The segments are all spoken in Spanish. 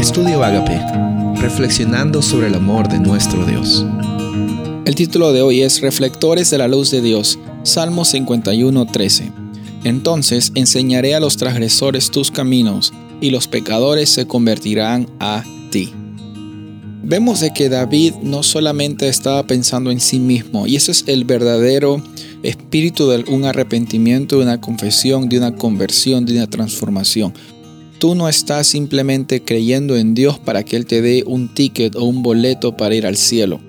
Estudio Agape, reflexionando sobre el amor de nuestro Dios. El título de hoy es Reflectores de la luz de Dios, Salmo 51:13. Entonces enseñaré a los transgresores tus caminos, y los pecadores se convertirán a ti. Vemos de que David no solamente estaba pensando en sí mismo, y ese es el verdadero espíritu de un arrepentimiento, de una confesión, de una conversión, de una transformación. Tú no estás simplemente creyendo en Dios para que Él te dé un ticket o un boleto para ir al cielo.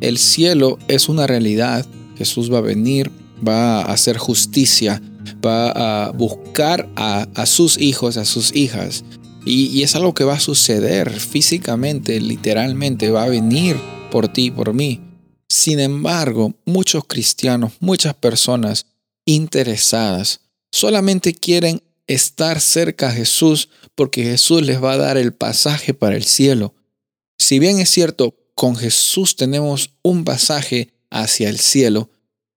El cielo es una realidad. Jesús va a venir, va a hacer justicia, va a buscar a, sus hijos, a sus hijas. Y, y, es algo que va a suceder físicamente, literalmente, va a venir por ti, por mí. Sin embargo, muchos cristianos, muchas personas interesadas, solamente quieren estar cerca a Jesús porque Jesús les va a dar el pasaje para el cielo. Si bien es cierto, con Jesús tenemos un pasaje hacia el cielo,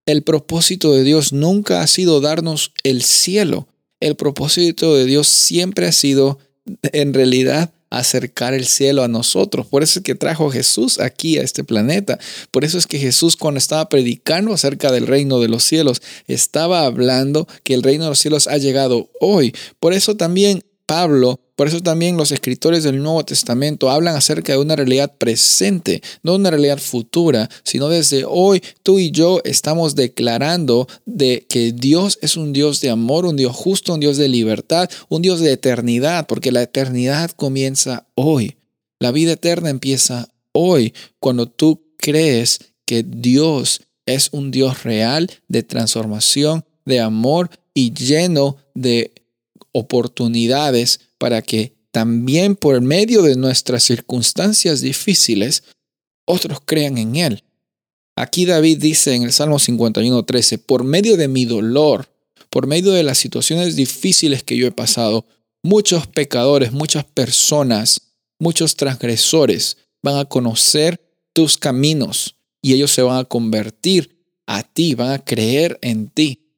el propósito de Dios nunca ha sido darnos el cielo. El propósito de Dios siempre ha sido, en realidad, acercar el cielo a nosotros. Por eso es que trajo Jesús aquí a este planeta. Por eso es que Jesús cuando estaba predicando acerca del reino de los cielos, estaba hablando que el reino de los cielos ha llegado hoy. Por eso también Pablo por eso también los escritores del Nuevo Testamento hablan acerca de una realidad presente, no una realidad futura, sino desde hoy tú y yo estamos declarando de que Dios es un Dios de amor, un Dios justo, un Dios de libertad, un Dios de eternidad, porque la eternidad comienza hoy. La vida eterna empieza hoy cuando tú crees que Dios es un Dios real de transformación, de amor y lleno de oportunidades para que también por medio de nuestras circunstancias difíciles, otros crean en Él. Aquí David dice en el Salmo 51.13, por medio de mi dolor, por medio de las situaciones difíciles que yo he pasado, muchos pecadores, muchas personas, muchos transgresores van a conocer tus caminos y ellos se van a convertir a ti, van a creer en ti.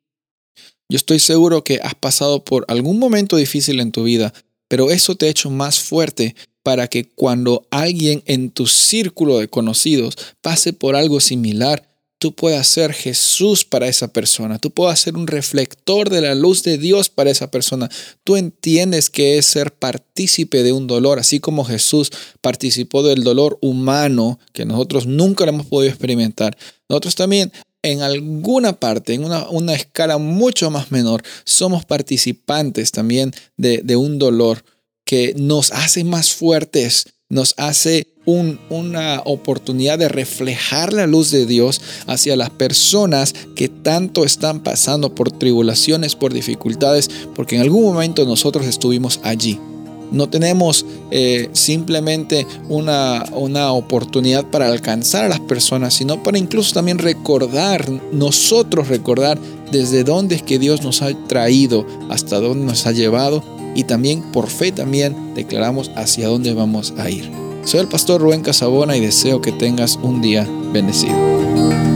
Yo estoy seguro que has pasado por algún momento difícil en tu vida, pero eso te ha hecho más fuerte para que cuando alguien en tu círculo de conocidos pase por algo similar, tú puedas ser Jesús para esa persona, tú puedas ser un reflector de la luz de Dios para esa persona. Tú entiendes que es ser partícipe de un dolor, así como Jesús participó del dolor humano que nosotros nunca lo hemos podido experimentar. Nosotros también en alguna parte, en una, escala mucho más menor, somos participantes también de, un dolor que nos hace más fuertes, nos hace una oportunidad de reflejar la luz de Dios hacia las personas que tanto están pasando por tribulaciones, por dificultades, porque en algún momento nosotros estuvimos allí. No tenemos eh, simplemente una, una oportunidad para alcanzar a las personas, sino para incluso también recordar, nosotros recordar desde dónde es que Dios nos ha traído, hasta dónde nos ha llevado y también por fe también declaramos hacia dónde vamos a ir. Soy el pastor Rubén Casabona y deseo que tengas un día bendecido.